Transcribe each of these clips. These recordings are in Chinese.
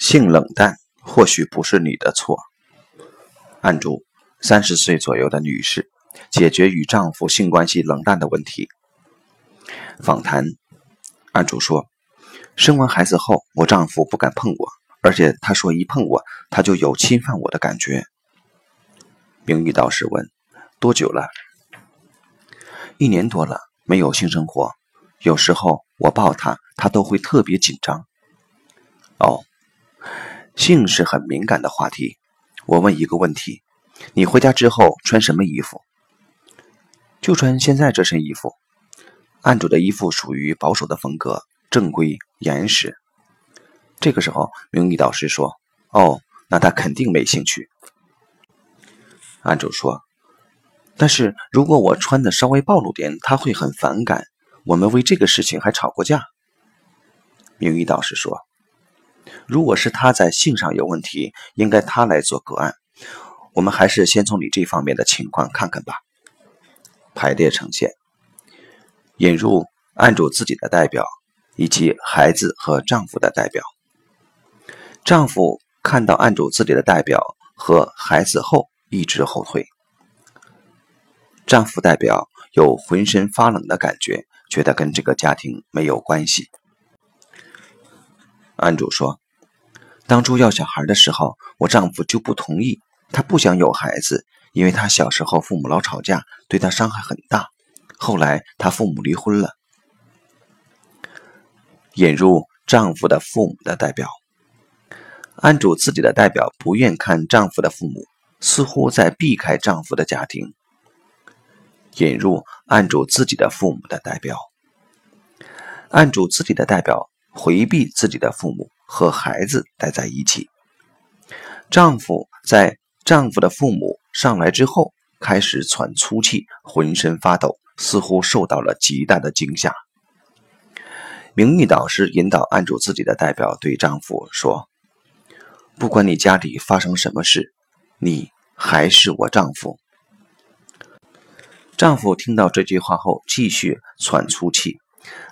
性冷淡或许不是你的错。案主，三十岁左右的女士，解决与丈夫性关系冷淡的问题。访谈，案主说，生完孩子后，我丈夫不敢碰我，而且他说一碰我，他就有侵犯我的感觉。名誉导师问，多久了？一年多了，没有性生活，有时候我抱他，他都会特别紧张。哦。性是很敏感的话题，我问一个问题：你回家之后穿什么衣服？就穿现在这身衣服。案主的衣服属于保守的风格，正规严实。这个时候，名誉导师说：“哦，那他肯定没兴趣。”案主说：“但是如果我穿的稍微暴露点，他会很反感。我们为这个事情还吵过架。”名誉导师说。如果是他在性上有问题，应该他来做个案。我们还是先从你这方面的情况看看吧。排列呈现：引入案主自己的代表，以及孩子和丈夫的代表。丈夫看到案主自己的代表和孩子后，一直后退。丈夫代表有浑身发冷的感觉，觉得跟这个家庭没有关系。案主说。当初要小孩的时候，我丈夫就不同意，他不想有孩子，因为他小时候父母老吵架，对他伤害很大。后来他父母离婚了。引入丈夫的父母的代表，案主自己的代表不愿看丈夫的父母，似乎在避开丈夫的家庭。引入案主自己的父母的代表，案主自己的代表回避自己的父母。和孩子待在一起。丈夫在丈夫的父母上来之后，开始喘粗气，浑身发抖，似乎受到了极大的惊吓。名誉导师引导案主自己的代表对丈夫说：“不管你家里发生什么事，你还是我丈夫。”丈夫听到这句话后，继续喘粗气。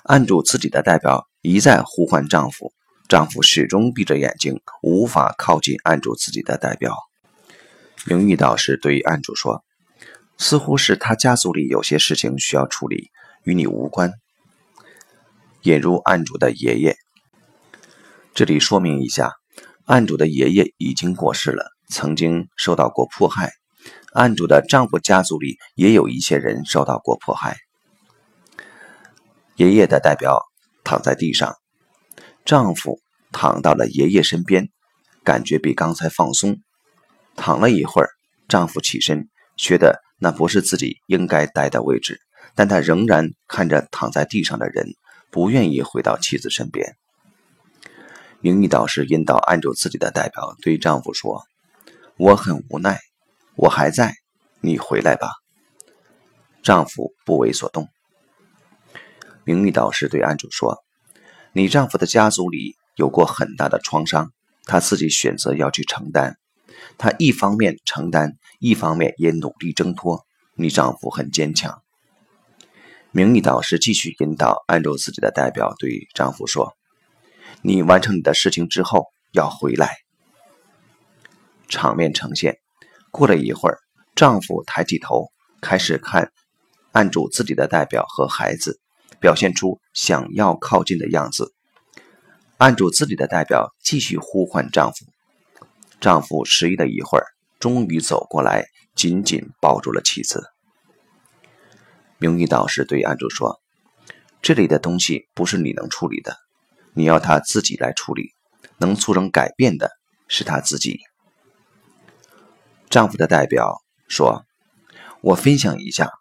案主自己的代表一再呼唤丈夫。丈夫始终闭着眼睛，无法靠近案主自己的代表。名誉导师对案主说：“似乎是他家族里有些事情需要处理，与你无关。”引入案主的爷爷。这里说明一下，案主的爷爷已经过世了，曾经受到过迫害。案主的丈夫家族里也有一些人受到过迫害。爷爷的代表躺在地上。丈夫躺到了爷爷身边，感觉比刚才放松。躺了一会儿，丈夫起身，觉得那不是自己应该待的位置，但他仍然看着躺在地上的人，不愿意回到妻子身边。明玉导师引导按住自己的代表对丈夫说：“我很无奈，我还在，你回来吧。”丈夫不为所动。名誉导师对案主说。你丈夫的家族里有过很大的创伤，他自己选择要去承担。他一方面承担，一方面也努力挣脱。你丈夫很坚强。名义导师继续引导，按照自己的代表对丈夫说：“你完成你的事情之后要回来。”场面呈现。过了一会儿，丈夫抬起头，开始看按住自己的代表和孩子。表现出想要靠近的样子，按住自己的代表继续呼唤丈夫。丈夫迟疑了一会儿，终于走过来，紧紧抱住了妻子。名誉导师对案主说：“这里的东西不是你能处理的，你要他自己来处理。能促成改变的是他自己。”丈夫的代表说：“我分享一下。”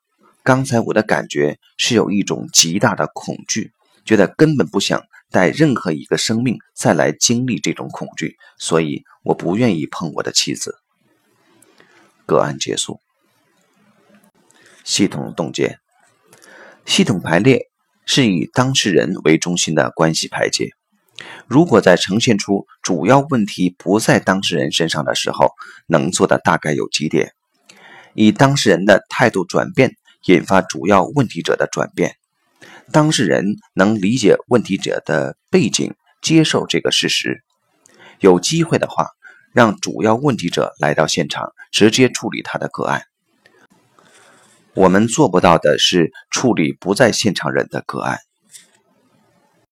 刚才我的感觉是有一种极大的恐惧，觉得根本不想带任何一个生命再来经历这种恐惧，所以我不愿意碰我的妻子。个案结束。系统冻结，系统排列是以当事人为中心的关系排解。如果在呈现出主要问题不在当事人身上的时候，能做的大概有几点：以当事人的态度转变。引发主要问题者的转变，当事人能理解问题者的背景，接受这个事实，有机会的话，让主要问题者来到现场，直接处理他的个案。我们做不到的是处理不在现场人的个案。